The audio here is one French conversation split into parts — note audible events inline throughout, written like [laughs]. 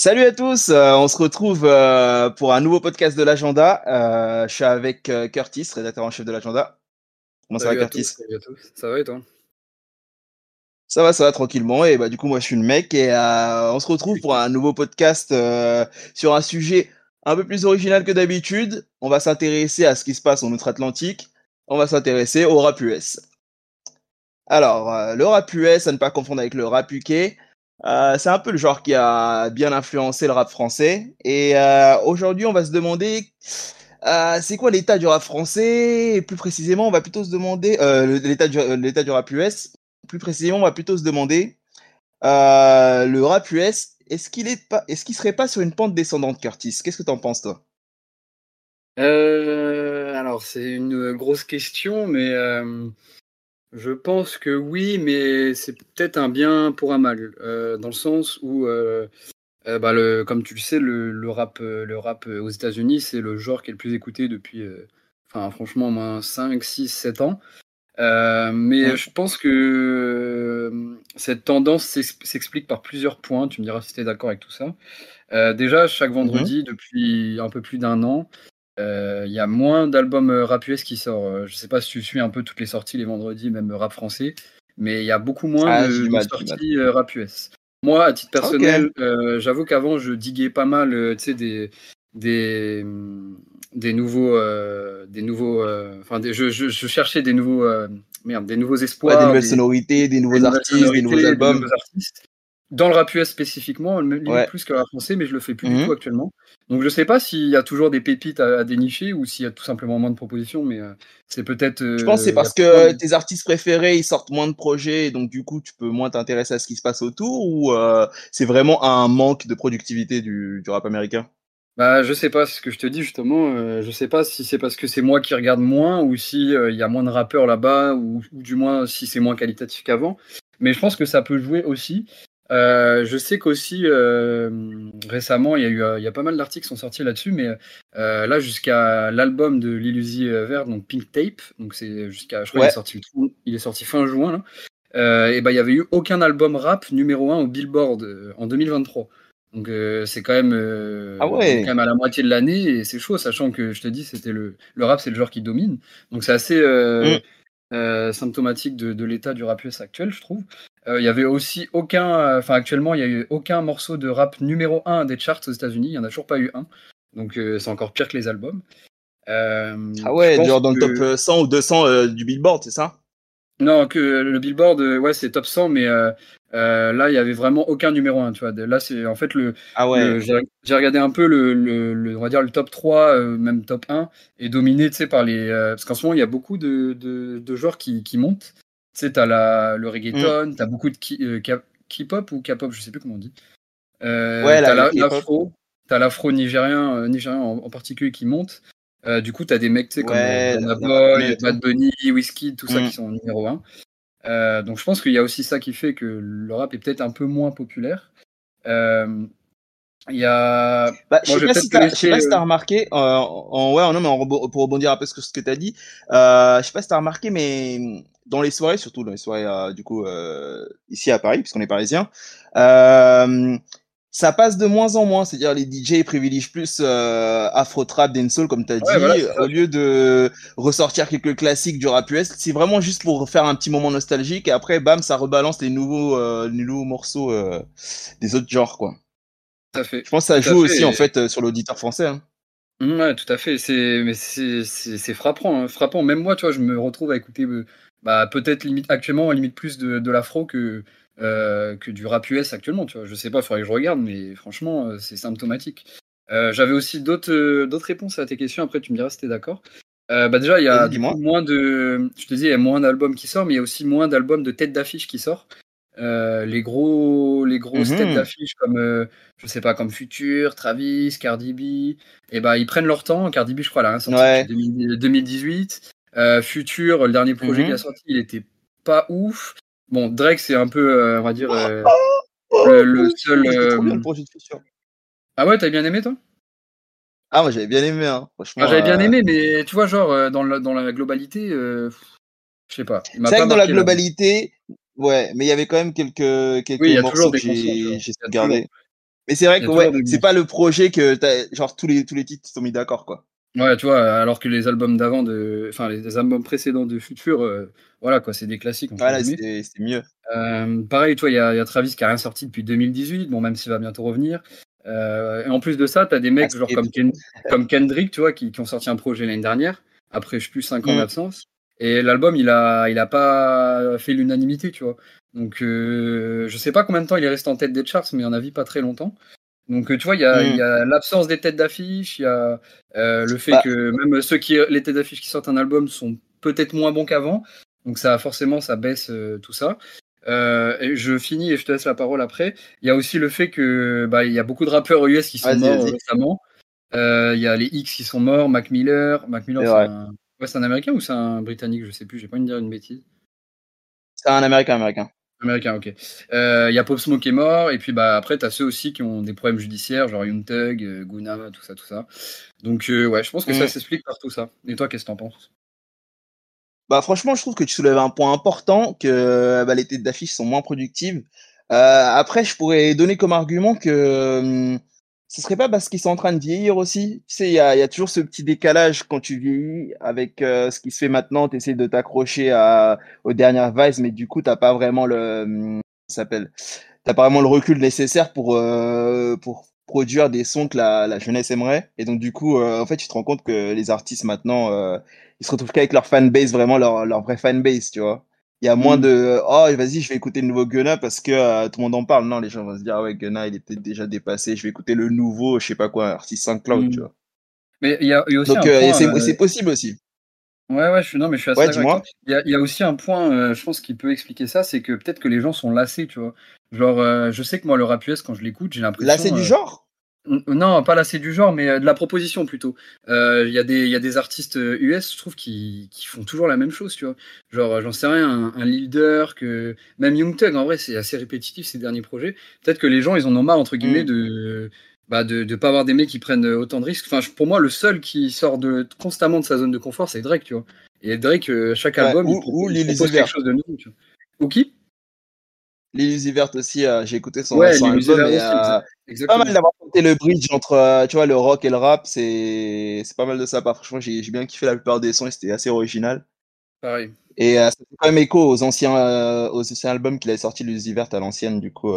Salut à tous, euh, on se retrouve euh, pour un nouveau podcast de l'agenda. Euh, je suis avec euh, Curtis, rédacteur en chef de l'agenda. Comment ça va Curtis tous, salut à tous. Ça va et toi? Ça va, ça va tranquillement. Et bah du coup moi je suis le mec et euh, on se retrouve pour un nouveau podcast euh, sur un sujet un peu plus original que d'habitude. On va s'intéresser à ce qui se passe en Outre-Atlantique. On va s'intéresser au rap US. Alors euh, le rap US, à ne pas confondre avec le rap UK. Euh, c'est un peu le genre qui a bien influencé le rap français. Et euh, aujourd'hui, on va se demander, euh, c'est quoi l'état du rap français? Et plus précisément, on va plutôt se demander l'état du, rap US. Plus précisément, on va plutôt se demander le rap US. Est-ce qu'il est pas, est-ce qu'il serait pas sur une pente descendante, Curtis? Qu'est-ce que t'en penses, toi? Alors, c'est une grosse question, mais je pense que oui, mais c'est peut-être un bien pour un mal, euh, dans le sens où, euh, euh, bah, le, comme tu le sais, le, le rap, le rap aux États-Unis, c'est le genre qui est le plus écouté depuis, enfin, franchement, au moins 5, 6, 7 ans. Mais je pense que cette tendance s'ex- s'explique par plusieurs points. Tu me diras si tu es d'accord avec tout ça. Déjà, chaque Mhm. vendredi, depuis un peu plus d'un an, il y a moins d'albums euh, rap US qui sortent. Euh, Je sais pas si tu suis un peu toutes les sorties les vendredis, même rap français, mais il y a beaucoup moins Ah, de, sorties euh, rap US. Moi, à titre personnel, euh, j'avoue qu'avant, je diguais pas mal, euh, des des hum, des nouveaux euh, des nouveaux euh, enfin des- je, je, je cherchais des nouveaux euh, merde des nouveaux Ouais, des espoirs nouvelles des, sonorités, des nouveaux artistes, des nouveaux des albums. nouveaux artistes. Dans le rap US spécifiquement, limite Ouais. plus que le rap français, mais je le fais plus du Mhm. tout actuellement. Donc je sais pas s'il y a toujours des pépites à, à dénicher ou s'il y a tout simplement moins de propositions, mais euh, c'est peut-être. Je pense que c'est euh, y a parce que tes artistes préférés, ils sortent moins de projets, et donc du coup, tu peux moins t'intéresser à ce qui se passe autour, ou euh, c'est vraiment un manque de productivité du, du rap américain? Bah, je sais pas, c'est ce que je te dis justement. euh, je sais pas si c'est parce que c'est moi qui regarde moins ou si euh, il y a moins de rappeurs là-bas ou, ou du moins si c'est moins qualitatif qu'avant. Mais je pense que ça peut jouer aussi. Euh, je sais qu'aussi euh, récemment il y a eu euh, il y a pas mal d'articles qui sont sortis là-dessus, mais euh, là jusqu'à l'album de Lil Uzi euh, Vert, donc Pink Tape, donc c'est jusqu'à je crois qu'il Ouais. est sorti il est sorti fin juin là. Et ben il y avait eu aucun album rap numéro 1 au Billboard en 2023. Donc c'est quand même Ah ouais. quand même à la moitié de l'année et c'est chaud, sachant que je te dis c'était le le rap c'est le genre qui domine. Donc c'est assez Mm. euh, symptomatique de, de l'état du rap US actuel, je trouve. Euh, Il y avait aussi aucun, euh, enfin actuellement il y a eu aucun morceau de rap numéro 1 des charts aux États-Unis. Il y en a toujours pas eu un. Donc euh, c'est encore pire que les albums. Ah ouais, genre dans le top euh, 100 ou 200 euh, du Billboard, c'est ça? non, que le Billboard, ouais, c'est top 100, mais euh, euh, là, il y avait vraiment aucun numéro 1, tu vois. Là, c'est en fait le, Ah ouais. j'ai regardé un peu le, le, le- on va dire le top 3, euh, même top 1, est dominé, tu sais, par les, parce qu'en ce moment, il y a beaucoup de, de, de genres qui, qui montent. Tu sais, t'as la, le Mm. reggaeton, t'as beaucoup de euh, K-pop ou K-pop, je sais plus comment on dit. Euh, Ouais, t'as la- l'afro, t'as l'afro nigérien, euh, nigérien en, en particulier qui monte. Euh, du coup, t'as des mecs, tu sais, comme tout. Bad Bunny, Wizkid, tout ça Mm. qui sont numéro 1. Euh, donc je pense qu'il y a aussi ça qui fait que le rap est peut-être un peu moins populaire. Il y a. Bah, je sais pas si t'as, sais pas si laisser, t'as remarqué, euh, en, ouais, non, mais en pour rebondir un peu sur ce que t'as dit, euh, je sais pas si t'as remarqué, mais dans les soirées, surtout dans les soirées, euh, du coup, euh, ici à Paris, puisqu'on est parisien, euh, ça passe de moins en moins. C'est-à-dire les DJ privilégient plus Afro Trap, Dancehall, comme dit, Ouais, voilà, c'est ça. au lieu de ressortir quelques classiques du rap US. C'est vraiment juste pour faire un petit moment nostalgique et après, bam, ça rebalance les nouveaux, les nouveaux morceaux des autres genres, quoi. Tout à fait. Je pense que ça joue aussi en fait sur l'auditeur français. Hein. Mm, Ouais, tout à fait. C'est, mais c'est, frappant, hein, frappant. Même moi, tu vois, je me retrouve à écouter, bah, peut-être limite actuellement, limite plus de, de l'afro que euh, que du rap US actuellement. Tu vois, je sais pas, faudrait que je regarde, mais franchement, euh, c'est symptomatique. Euh, j'avais aussi d'autres d'autres réponses à tes questions. Après, tu me diras si t'es d'accord. Bah déjà, il y a moins de, je te dis, il y a moins d'albums qui sortent, mais il y a aussi moins d'albums de tête d'affiche qui sortent. Les gros, les grosses Mhm. têtes d'affiche comme, je sais pas, comme Future, Travis, Cardi B, et ben ils prennent leur temps. Cardi B, je crois, a rien sorti Ouais. depuis 2000 2018. Euh, Future, le dernier projet Mhm. qu'il a sorti, il était pas ouf. Bon, Drake, c'est un peu, euh, on va dire, euh, [laughs] le, le seul. Il était trop bien euh, le projet de Future. Ah ouais, t'as bien aimé toi? Ah, moi j'avais bien aimé, hein. franchement. Moi, J'avais bien aimé, mais tu vois, genre, dans la, dans la globalité, euh, je sais pas. C'est vrai pas que dans la là. globalité, ouais, mais il y avait quand même quelques, quelques Oui, il y a morceaux toujours que j'ai sauvegardés. Mais c'est vrai que ouais, c'est pas le projet que genre tous les tous les titres sont mis d'accord quoi. Ouais, tu vois, alors que les albums d'avant, de, enfin les, albums précédents de Future, euh, voilà quoi, c'est des classiques. Voilà, c'est mieux. Euh, pareil, toi, il y, a Travis qui a rien sorti depuis 2018, bon même s'il va bientôt revenir. Euh, et en plus de ça, tu as des mecs ah, genre comme, comme, Kendrick, tu vois, qui, qui, ont sorti un projet l'année dernière, après je sais plus 5 ans mm. d'absence. Et l'album, il a, il a pas fait l'unanimité, tu vois. Donc, je sais pas combien de temps il est resté en tête des charts, mais en avis pas très longtemps. Donc, tu vois, il y a, mm. l'absence des têtes d'affiche, il y a euh, le fait bah que même ceux qui, les têtes d'affiche qui sortent un album sont peut-être moins bons qu'avant. Donc, ça, forcément, ça baisse euh, tout ça. Euh, et je finis et je te laisse la parole après. Il y a aussi le fait que bah, il y a beaucoup de rappeurs US qui sont morts récemment. Il y a les X qui sont morts, Mac Miller. Mac Miller, c'est un... Ouais, un américain ou c'est un britannique? Je sais plus, j'ai pas envie de dire une bêtise. C'est un américain américain. Américain, ok. Il euh, y a Pop Smoke qui est mort, et puis bah, après, tu as ceux aussi qui ont des problèmes judiciaires, genre Young Thug, euh, Guna, tout ça, tout ça. Donc, euh, ouais, je pense que ça mm. s'explique par tout ça. Et toi, qu'est-ce que t'en penses? Bah, franchement, je trouve que tu soulèves un point important, que bah, les têtes d'affiche sont moins productives. après, je pourrais donner comme argument que hum, ce serait pas parce qu'ils sont en train de vieillir aussi? Tu sais, il y a, y a, toujours ce petit décalage quand tu vieillis avec euh, ce qui se fait maintenant. Tu essaies de t'accrocher aux dernières vibes, mais du coup, t'as pas vraiment le, hum, s'appelle, t'as pas vraiment le recul nécessaire pour euh, pour produire des sons que la, jeunesse aimerait. Et donc, du coup, euh, en fait, tu te rends compte que les artistes maintenant, ils se retrouvent qu'avec leur fanbase, vraiment leur leur vraie fanbase, tu vois? Il y a moins mm. de oh vas-y je vais écouter le nouveau Gunna parce que euh, tout le monde en parle. Non les gens vont se dire ah ouais Gunna il peut-être déjà dépassé. Je vais écouter le nouveau je sais pas quoi artiste 5 cloud mm. tu vois. Mais il y a, y a aussi Donc euh, c'est possible aussi. Ouais ouais je suis non mais je suis assez. Il y a, y a aussi un point euh, je pense qui peut expliquer ça c'est que peut-être que les gens sont lassés tu vois. Genre je sais que moi le rap US quand je l'écoute j'ai l'impression. Lassé du genre? Non, pas c'est du genre, mais euh, de la proposition plutôt. Euh, il y, a des artistes US, euh, je trouve, qui, font toujours la même chose, tu vois. Genre, j'en sais rien, un, leader, que même Young Thug, en vrai, c'est assez répétitif ces derniers projets. Peut-être que les gens, ils en ont marre, entre guillemets, mm. de bah de ne pas avoir des mecs qui prennent autant de risques. Enfin, pour moi, le seul qui sort de, constamment de sa zone de confort, c'est Drake, tu vois. Et Drake, chaque album, il, propose, quelque chose de nouveau, tu vois. Ou qui? Lily Vert aussi, euh, j'ai écouté son, ouais, album. Et, euh, pas mal d'avoir tenté le bridge entre euh, tu vois, le rock et le rap. C'est pas mal de ça. Franchement, j'ai bien kiffé la plupart des sons et c'était assez original. Pareil. Et ça fait quand même écho aux anciens, aux anciens albums qu'il avait sorti Lily Vert à l'ancienne. Du coup,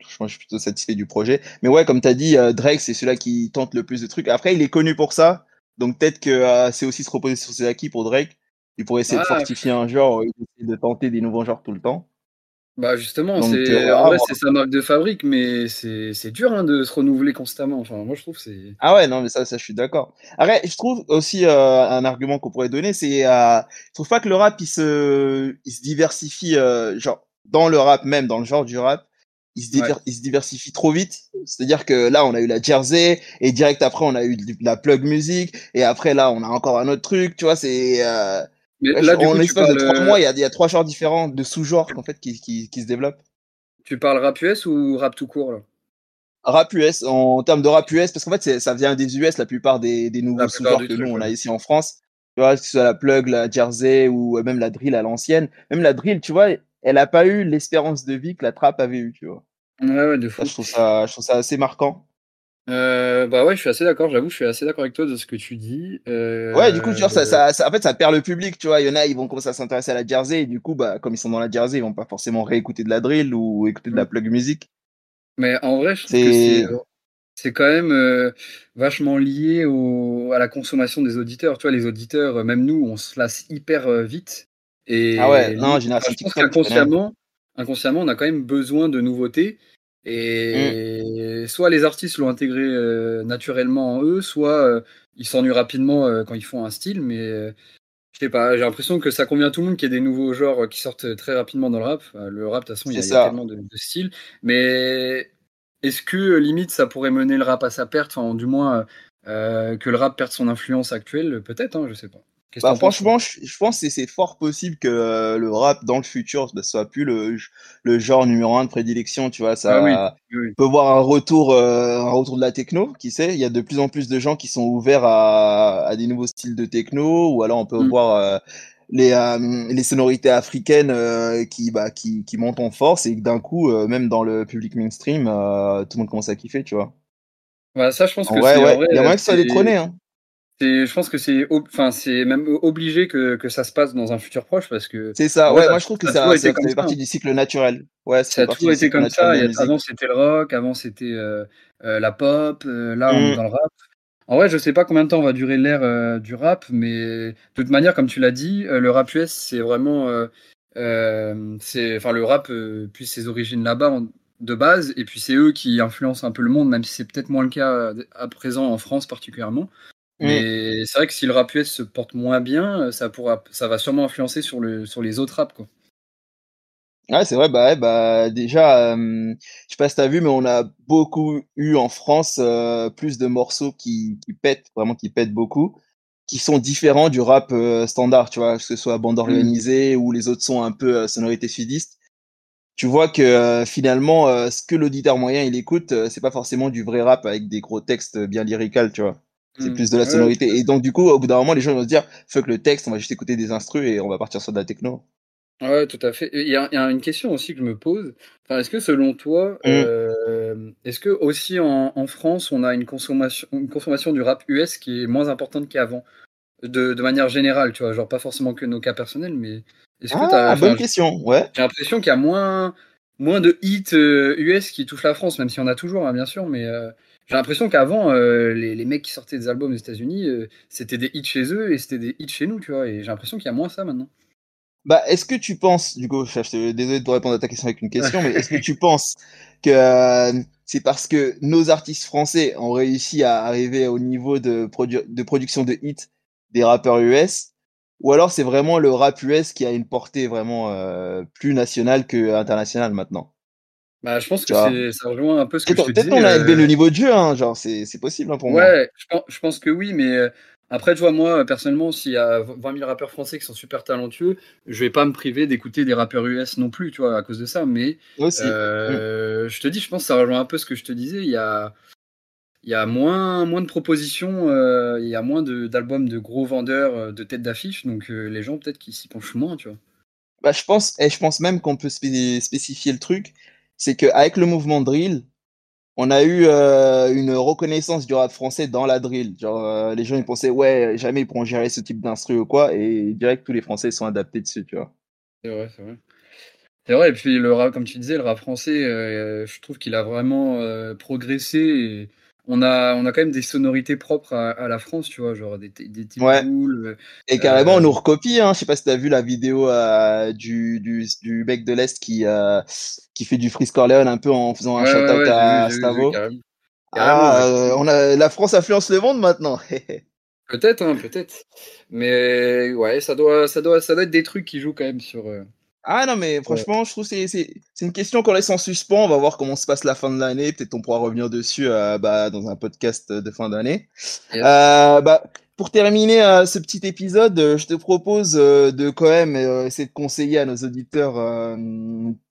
franchement, je suis plutôt satisfait du projet. Mais ouais, comme tu as dit, Drake, c'est celui-là qui tente le plus de trucs. Après, il est connu pour ça. Donc peut-être que c'est aussi se reposer sur ses acquis pour Drake. Il pourrait essayer de ah, fortifier un genre, de tenter des nouveaux genres tout le temps. Bah justement, c'est euh, en vrai c'est sa marque de fabrique, mais c'est dur hein, de se renouveler constamment. Enfin, moi je trouve c'est. Ah ouais, non mais ça, ça je suis d'accord. Après, je trouve aussi euh, un argument qu'on pourrait donner, c'est euh, je trouve pas que le rap il se il se diversifie euh, genre dans le rap même dans le genre du rap, il se, il se diversifie trop vite. C'est-à-dire que là on a eu la Jersey et direct après on a eu la plug music et après là on a encore un autre truc. Tu vois, c'est euh, mais là, du coup, de trois mois, il y, a, trois genres différents de sous-genres en fait, qui, qui, qui, se développent. Tu parles rap US ou rap tout court là? Rap US, en termes de rap US, parce qu'en fait, ça vient des US, la plupart des, des nouveaux sous-genres que nous, on a ici en France. Tu vois, que ce soit la plug, la jersey ou même la drill à l'ancienne. Même la drill, tu vois, elle a pas eu l'espérance de vie que la trap avait eu, tu vois. Ouais, ouais, de fou. je, trouve ça, je trouve ça assez marquant. Euh, bah ouais, je suis assez d'accord, j'avoue, je suis assez d'accord avec toi de ce que tu dis. Euh, ouais, du coup, genre, ça, ça, ça, en fait, ça perd le public, tu vois. Il y en a, ils vont commencer à s'intéresser à la jersey, et du coup, bah, comme ils sont dans la jersey, ils vont pas forcément réécouter de la drill ou écouter de la mm. plug musique. Mais en vrai, je trouve que c'est quand même euh, vachement lié au, à la consommation des auditeurs. Tu vois, les auditeurs, euh, même nous, on se lasse hyper euh, vite. Et ah ouais, non, génération je pense qu'inconsciemment, inconsciemment, on a quand même besoin de nouveautés. Et soit les artistes l'ont intégré euh, naturellement en eux, soit euh, ils s'ennuient rapidement euh, quand ils font un style. Mais je sais pas, j'ai l'impression que ça convient à tout le monde qu'il y ait des nouveaux genres qui sortent très rapidement dans le rap. le rap, de toute façon, il y, a, tellement de, styles. Mais est-ce que limite ça pourrait mener le rap à sa perte, enfin, du moins que le rap perde son influence actuelle? Peut-être, hein, je sais pas. Bah, franchement, je, pense que c'est fort possible que euh, le rap dans le futur bah, soit plus le, le genre numéro un de prédilection, tu vois. Ça ah peut voir un retour, euh, un retour de la techno, qui sait? Il y a de plus en plus de gens qui sont ouverts à, à des nouveaux styles de techno, ou alors on peut mm. voir euh, les, euh, les sonorités africaines euh, qui, bah, qui, qui montent en force et que d'un coup, euh, même dans le public mainstream, euh, tout le monde commence à kiffer, tu vois. Bah, ça, je pense que Ouais, ouais, vrai, il y a moyen que ça c'est- détrôner. Hein. Je pense que c'est enfin c'est même obligé que, que ça se passe dans un futur proche parce que C'est ça, ouais, moi je trouve que ça a ça, toujours ça, été ça comme fait ça, partie du cycle naturel. Ouais, ça a toujours été comme ça. musique. avant c'était le rock, avant c'était euh, euh, la pop. euh, là on est Mm. dans le rap. En vrai, je sais pas combien de temps va durer l'ère du rap, mais de toute manière, comme tu l'as dit, le rap US c'est vraiment c'est enfin le rap puis ses origines là-bas de base et puis c'est eux qui influencent un peu le monde, même si c'est peut-être moins le cas à présent en France particulièrement. Mm. Mais c'est vrai que si le rap US se porte moins bien, euh, ça pourra, ça va sûrement influencer sur le sur les autres rap quoi. Ouais, c'est vrai, bah, ouais, bah déjà, euh, je sais pas si t'as vu, mais on a beaucoup eu en France euh, plus de morceaux qui, qui pètent, vraiment qui pètent beaucoup, qui sont différents du rap euh, standard, tu vois, que ce soit bande Mm. organisée ou les autres sont un peu sonorité sudiste. Tu vois que finalement, ce que l'auditeur moyen il écoute, c'est pas forcément du vrai rap avec des gros textes bien lyrical, tu vois. C'est Mm. plus de la sonorité. Et donc, du coup, au bout d'un moment, les gens vont se dire, fuck le texte, on va juste écouter des instrus et on va partir sur de la techno. Ouais, tout à fait. Il y a, il y a une question aussi que je me pose. Enfin, est-ce que selon toi, Mm. euh, est-ce que aussi en, en France, on a une consommation, une consommation du rap US qui est moins importante qu'avant, de, de manière générale, tu vois, genre pas forcément que nos cas personnels, mais est-ce que t'as, Ah, enfin, bonne question, ouais. j'ai l'impression qu'il y a moins, moins de hits euh, US qui touchent la France, même s'il y en a toujours, hein, bien sûr, mais euh, j'ai l'impression qu'avant, euh, les, les mecs qui sortaient des albums aux États-Unis, euh, c'était des hits chez eux et c'était des hits chez nous, tu vois, et j'ai l'impression qu'il y a moins ça maintenant. Bah, est-ce que tu penses, du coup, je suis désolé de te répondre à ta question avec une question, [laughs] mais est-ce que tu penses que euh, c'est parce que nos artistes français ont réussi à arriver au niveau de, produ- de production de hits des rappeurs US, ou alors c'est vraiment le rap US qui a une portée vraiment plus nationale que internationale maintenant? Bah, je pense que ça rejoint un peu ce que je Peut-être qu'on a élevé euh, le niveau de jeu, hein, genre, c'est possible hein, pour moi. Ouais, je pense, je pense que oui, mais euh, après, tu vois, moi, personnellement, s'il y a 20 000 rappeurs français qui sont super talentueux, je vais pas me priver d'écouter des rappeurs US non plus, tu vois, à cause de ça. Mais Aussi. Euh, je te dis, je pense que ça rejoint un peu ce que je te disais. Il y a, il y a moins, moins de propositions, euh, il y a moins d'albums de, gros vendeurs, de têtes d'affiche, donc les gens, peut-être qu'ils s'y penchent moins, tu vois. Bah, je pense, et je pense même qu'on peut spé- spécifier le truc, c'est qu'avec le mouvement drill, on a eu euh, une reconnaissance du rap français dans la drill. Genre, euh, les gens ils pensaient, ouais, jamais ils pourront gérer ce type d'instru ou quoi, et direct tous les Français sont adaptés dessus, tu vois. C'est vrai, c'est vrai. C'est vrai, et puis le rap, comme tu disais, le rap français, euh, je trouve qu'il a vraiment progressé. On a, on a quand même des sonorités propres à, à la France, tu vois, genre des, des types Ouais. cool. Et carrément, on Euh, nous recopie, hein. Je sais pas si t'as vu la vidéo euh, du, du, du mec de l'Est qui, euh, qui fait du Freeze Corleone un peu en faisant un Ouais, shout-out ouais, à Stavo. carrément. Ah, Carrément, euh, on a, la France influence le monde maintenant. [laughs] Peut-être, hein, peut-être. Mais ouais, ça doit, ça doit, ça doit être des trucs qui jouent quand même sur. Ah non, mais franchement, je trouve que c'est- une question qu'on laisse en suspens. On va voir comment se passe la fin de l'année. Peut-être on pourra revenir dessus euh, bah, dans un podcast de fin d'année. Euh, bah, pour terminer euh, ce petit épisode, je te propose de quand même essayer de conseiller à nos auditeurs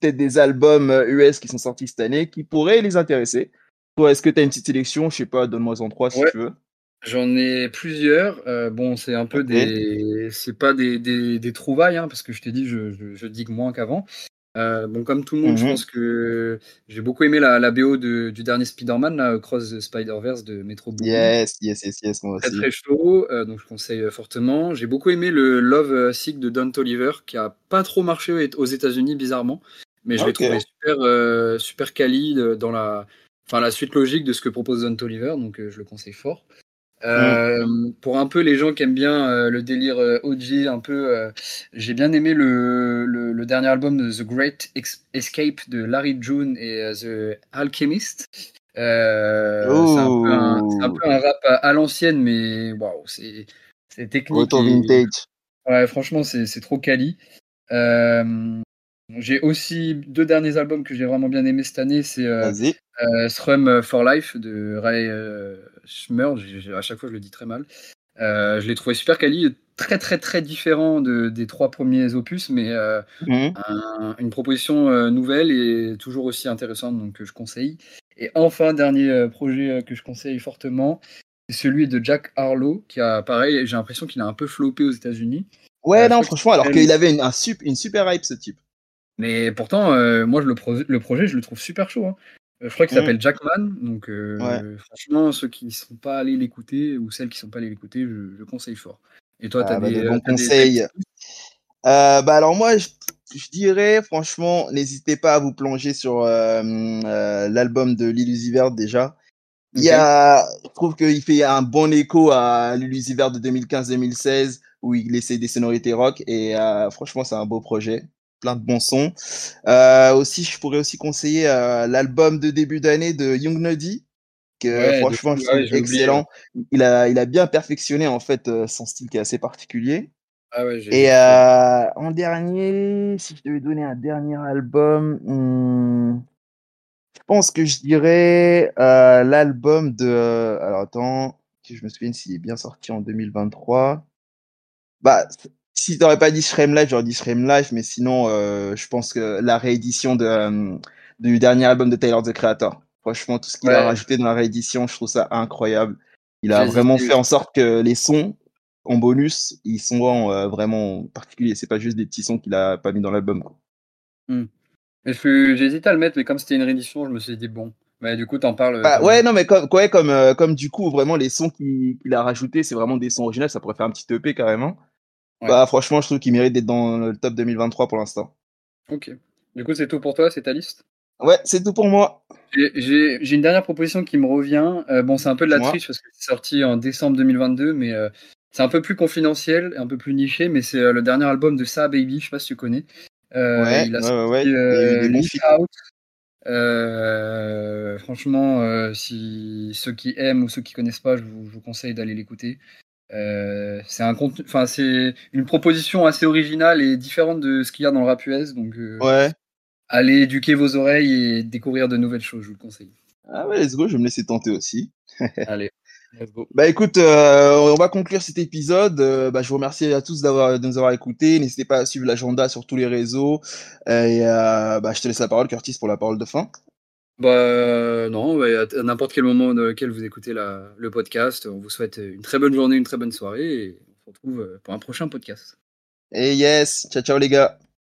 peut-être des albums US qui sont sortis cette année qui pourraient les intéresser. Toi, est-ce que tu as une petite sélection? Je sais pas, donne-moi en trois si Ouais. tu veux. J'en ai plusieurs. Bon, c'est un peu des, c'est pas des, des, des trouvailles, hein, parce que je t'ai dit, je, je, je digue moins qu'avant. Euh, bon, comme tout le monde, je Mhm. pense que j'ai beaucoup aimé la, la BO de, du dernier Spider-Man, Cross the Spider-Verse de Metro Boomin. Yes, yes, yes, yes, moi Très aussi. très chaud, euh, donc je conseille euh, fortement. J'ai beaucoup aimé le Love Sick de Don Toliver, qui a pas trop marché aux- États-Unis bizarrement, mais je l'ai trouvé super euh, super quali dans la, enfin la suite logique de ce que propose Don Toliver, donc je le conseille fort. Euh, Pour un peu les gens qui aiment bien euh, le délire euh, OG, un peu, euh, j'ai bien aimé le, le, le dernier album de The Great Ex- Escape de Larry June et The Alchemist. C'est un, peu un- c'est un Ouh. peu un rap à, à l'ancienne, mais waouh, c'est technique. Et- vintage. Ouais, franchement, c'est c'est trop quali. Euh, j'ai aussi deux derniers albums que j'ai vraiment bien aimé cette année. C'est euh, euh, Thrum for Life de Ray euh, j'ai- À chaque fois, je le dis très mal. Euh, je l'ai trouvé super quali, très très très différent de, des trois premiers opus, mais euh, Mhm. un- une proposition euh, nouvelle et toujours aussi intéressante, donc euh, je conseille. Et enfin, dernier projet que je conseille fortement, c'est celui de Jack Harlow, qui a, pareil, j'ai l'impression qu'il a un peu floppé aux États-Unis. Ouais, non, franchement, alors qu'il avait une, un une super hype, ce type. Mais pourtant, moi, le, le, projet, je le trouve super chaud. Hein. Je crois qu'il s'appelle mmh. Jackman. Donc, franchement, ceux qui ne sont pas allés l'écouter ou celles qui ne sont pas allés l'écouter, je, conseille fort. Et toi, tu as, ah, bah, des, bons conseils. bah alors moi, je, dirais franchement, n'hésitez pas à vous plonger sur l'album de l'Illusiver déjà. Il y a, je trouve qu'il fait un bon écho à l'Illusiver de 2015-2016 où il laissait des sonorités rock et franchement c'est un beau projet plein de bons sons. Euh, aussi, je pourrais aussi conseiller euh, l'album de début d'année de Young Nuddy, que franchement, je trouve excellent. Il a, il a bien perfectionné en fait euh, son style qui est assez particulier. Ah ouais, Et euh, en dernier, si je devais donner un dernier album, hmm, je pense que je dirais l'album de. alors attends, si je me souviens s'il est bien sorti en 2023. Bah, si t'aurais pas dit Shrem Life, j'aurais dit Shrem Life, mais sinon, euh, je pense que la réédition de, euh, du dernier album de Taylor the Creator. Franchement, tout ce qu'il a rajouté dans la réédition, je trouve ça incroyable. Il a vraiment fait en sorte que les sons en bonus, ils sont euh, vraiment particuliers. C'est pas juste des petits sons qu'il a pas mis dans l'album. Hmm. J'ai hésité à le mettre, mais comme c'était une réédition, je me suis dit bon. Mais du coup, t'en parles. Bah, ouais, non, mais comme, ouais, comme, comme du coup, vraiment, les sons qu'il a rajoutés, c'est vraiment des sons originaux. Ça pourrait faire un petit EP carrément. Bah, franchement, je trouve qu'il mérite d'être dans le top 2023 pour l'instant. Ok. Du coup, c'est tout pour toi, c'est ta liste? Ouais, c'est tout pour moi. J'ai une dernière proposition qui me revient. Euh, bon, c'est un peu de la triche parce que c'est sorti en décembre 2022, mais euh, c'est un peu plus confidentiel, un peu plus niché, mais c'est euh, le dernier album de Sa Baby, je sais pas si tu connais. ouais, il a sorti ouais, Out. franchement, si ceux qui aiment ou ceux qui connaissent pas, je vous conseille d'aller l'écouter. Euh, c'est un enfin c'est une proposition assez originale et différente de ce qu'il y a dans le rap US. Donc, euh, ouais. allez éduquer vos oreilles et découvrir de nouvelles choses, je vous le conseille. Ah ouais, let's go, je vais me laisser tenter aussi. [laughs] allez. Let's go. Bah écoute, euh, on va conclure cet épisode. bah, je vous remercie à tous d'avoir de nous avoir écoutés. N'hésitez pas à suivre l'agenda sur tous les réseaux. et bah, je te laisse la parole, Curtis, pour la parole de fin. Bah non, à n'importe quel moment dans lequel vous écoutez le podcast, on vous souhaite une très bonne journée, une très bonne soirée et on se retrouve euh, pour un prochain podcast. Et yes, ciao ciao les gars.